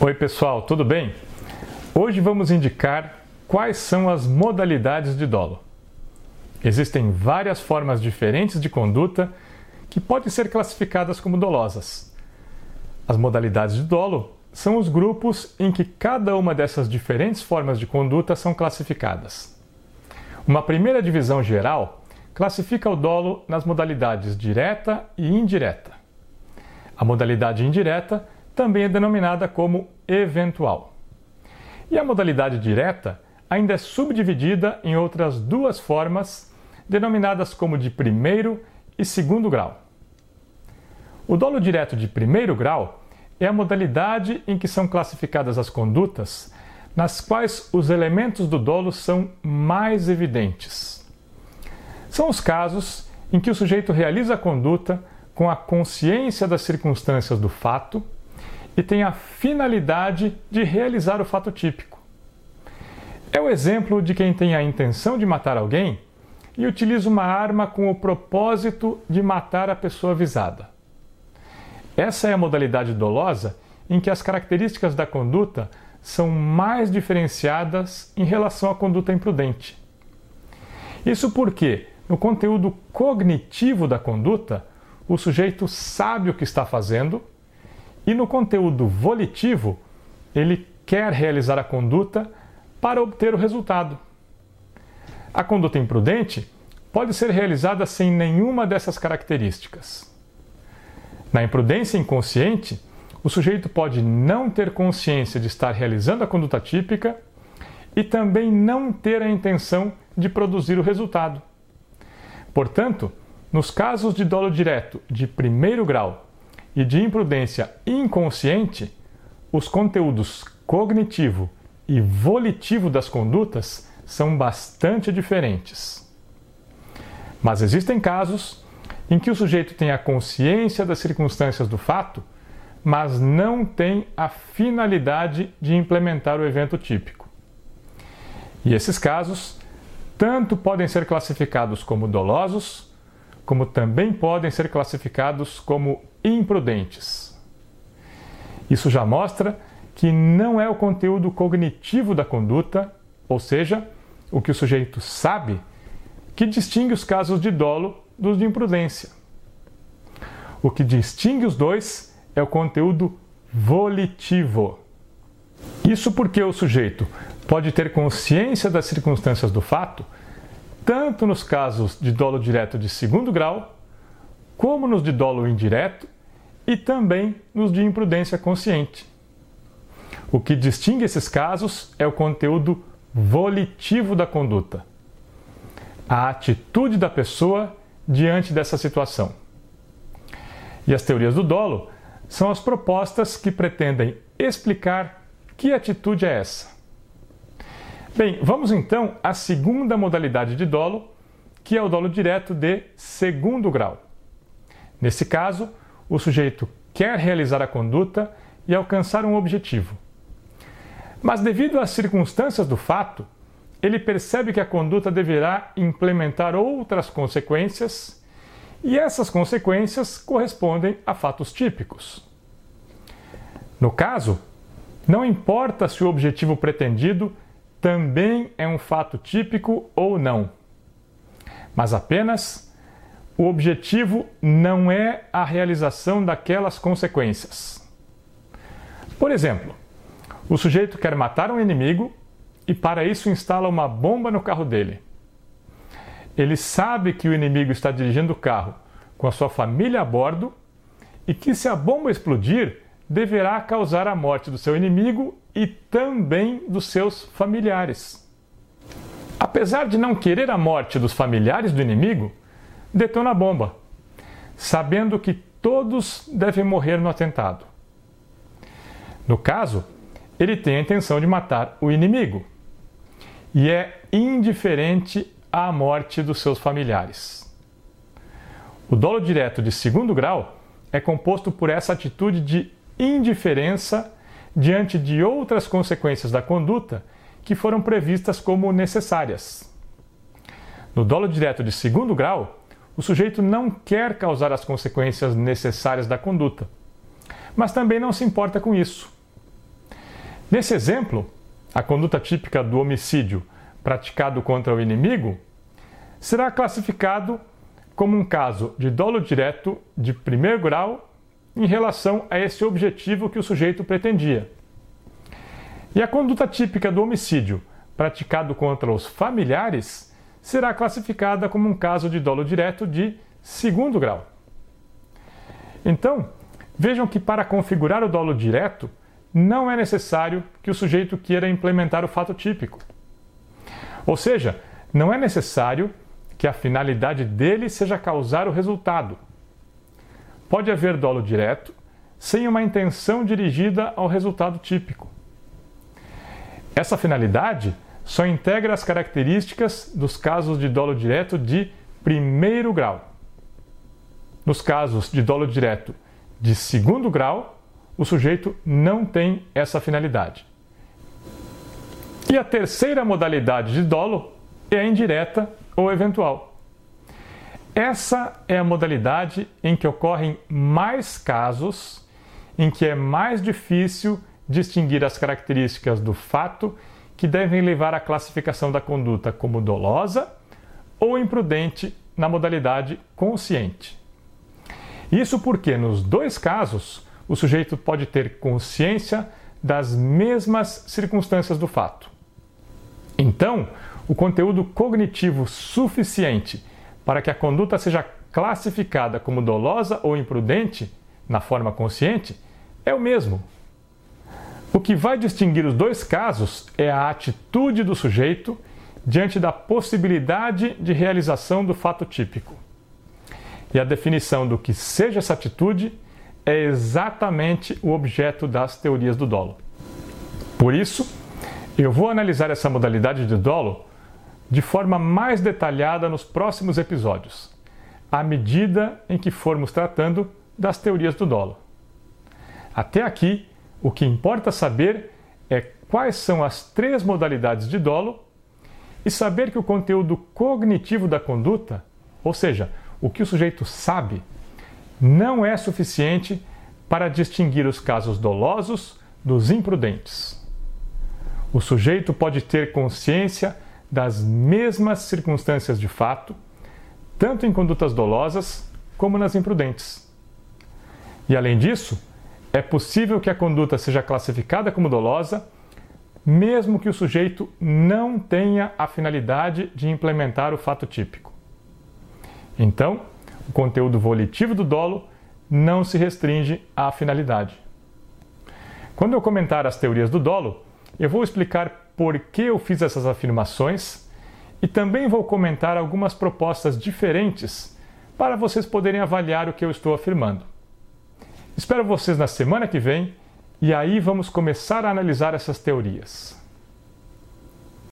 Oi, pessoal, tudo bem? Hoje vamos indicar quais são as modalidades de dolo. Existem várias formas diferentes de conduta que podem ser classificadas como dolosas. As modalidades de dolo são os grupos em que cada uma dessas diferentes formas de conduta são classificadas. Uma primeira divisão geral classifica o dolo nas modalidades direta e indireta. A modalidade indireta também é denominada como eventual. E a modalidade direta ainda é subdividida em outras duas formas, denominadas como de primeiro e segundo grau. O dolo direto de primeiro grau é a modalidade em que são classificadas as condutas nas quais os elementos do dolo são mais evidentes. São os casos em que o sujeito realiza a conduta com a consciência das circunstâncias do fato e tem a finalidade de realizar o fato típico. É o exemplo de quem tem a intenção de matar alguém e utiliza uma arma com o propósito de matar a pessoa visada. Essa é a modalidade dolosa em que as características da conduta são mais diferenciadas em relação à conduta imprudente. Isso porque, no conteúdo cognitivo da conduta, o sujeito sabe o que está fazendo e no conteúdo volitivo, ele quer realizar a conduta para obter o resultado. A conduta imprudente pode ser realizada sem nenhuma dessas características. Na imprudência inconsciente, o sujeito pode não ter consciência de estar realizando a conduta típica e também não ter a intenção de produzir o resultado. Portanto, nos casos de dolo direto de primeiro grau e de imprudência inconsciente, os conteúdos cognitivo e volitivo das condutas são bastante diferentes. Mas existem casos em que o sujeito tem a consciência das circunstâncias do fato, mas não tem a finalidade de implementar o evento típico. E esses casos tanto podem ser classificados como dolosos, como também podem ser classificados como imprudentes. Isso já mostra que não é o conteúdo cognitivo da conduta, ou seja, o que o sujeito sabe, que distingue os casos de dolo dos de imprudência. O que distingue os dois é o conteúdo volitivo. Isso porque o sujeito pode ter consciência das circunstâncias do fato tanto nos casos de dolo direto de segundo grau, como nos de dolo indireto e também nos de imprudência consciente. O que distingue esses casos é o conteúdo volitivo da conduta, a atitude da pessoa diante dessa situação. E as teorias do dolo são as propostas que pretendem explicar que atitude é essa. Bem, vamos então à segunda modalidade de dolo, que é o dolo direto de segundo grau. Nesse caso, o sujeito quer realizar a conduta e alcançar um objetivo. Mas, devido às circunstâncias do fato, ele percebe que a conduta deverá implementar outras consequências e essas consequências correspondem a fatos típicos. No caso, não importa se o objetivo pretendido também é um fato típico ou não. Mas apenas o objetivo não é a realização daquelas consequências. Por exemplo, o sujeito quer matar um inimigo e para isso instala uma bomba no carro dele. Ele sabe que o inimigo está dirigindo o carro com a sua família a bordo e que se a bomba explodir, deverá causar a morte do seu inimigo e também dos seus familiares. Apesar de não querer a morte dos familiares do inimigo, detona a bomba, sabendo que todos devem morrer no atentado. No caso, ele tem a intenção de matar o inimigo e é indiferente à morte dos seus familiares. O dolo direto de segundo grau é composto por essa atitude de indiferença diante de outras consequências da conduta que foram previstas como necessárias. No dolo direto de segundo grau, o sujeito não quer causar as consequências necessárias da conduta, mas também não se importa com isso. Nesse exemplo, a conduta típica do homicídio praticado contra o inimigo será classificado como um caso de dolo direto de primeiro grau em relação a esse objetivo que o sujeito pretendia. E a conduta típica do homicídio praticado contra os familiares será classificada como um caso de dolo direto de segundo grau. Então, vejam que para configurar o dolo direto, não é necessário que o sujeito queira implementar o fato típico. Ou seja, não é necessário que a finalidade dele seja causar o resultado. Pode haver dolo direto sem uma intenção dirigida ao resultado típico. Essa finalidade só integra as características dos casos de dolo direto de primeiro grau. Nos casos de dolo direto de segundo grau, o sujeito não tem essa finalidade. E a terceira modalidade de dolo é a indireta ou eventual. Essa é a modalidade em que ocorrem mais casos em que é mais difícil distinguir as características do fato que devem levar à classificação da conduta como dolosa ou imprudente na modalidade consciente. Isso porque, nos dois casos, o sujeito pode ter consciência das mesmas circunstâncias do fato. Então, o conteúdo cognitivo suficiente para que a conduta seja classificada como dolosa ou imprudente na forma consciente é o mesmo. O que vai distinguir os dois casos é a atitude do sujeito diante da possibilidade de realização do fato típico. E a definição do que seja essa atitude é exatamente o objeto das teorias do dolo. Por isso, eu vou analisar essa modalidade de dolo de forma mais detalhada nos próximos episódios, à medida em que formos tratando das teorias do dolo. Até aqui, o que importa saber é quais são as três modalidades de dolo e saber que o conteúdo cognitivo da conduta, ou seja, o que o sujeito sabe, não é suficiente para distinguir os casos dolosos dos imprudentes o sujeito pode ter consciência das mesmas circunstâncias de fato, tanto em condutas dolosas como nas imprudentes. E além disso, é possível que a conduta seja classificada como dolosa, mesmo que o sujeito não tenha a finalidade de implementar o fato típico. Então, o conteúdo volitivo do dolo não se restringe à finalidade. Quando eu comentar as teorias do dolo, eu vou explicar por que eu fiz essas afirmações e também vou comentar algumas propostas diferentes para vocês poderem avaliar o que eu estou afirmando. Espero vocês na semana que vem e aí vamos começar a analisar essas teorias.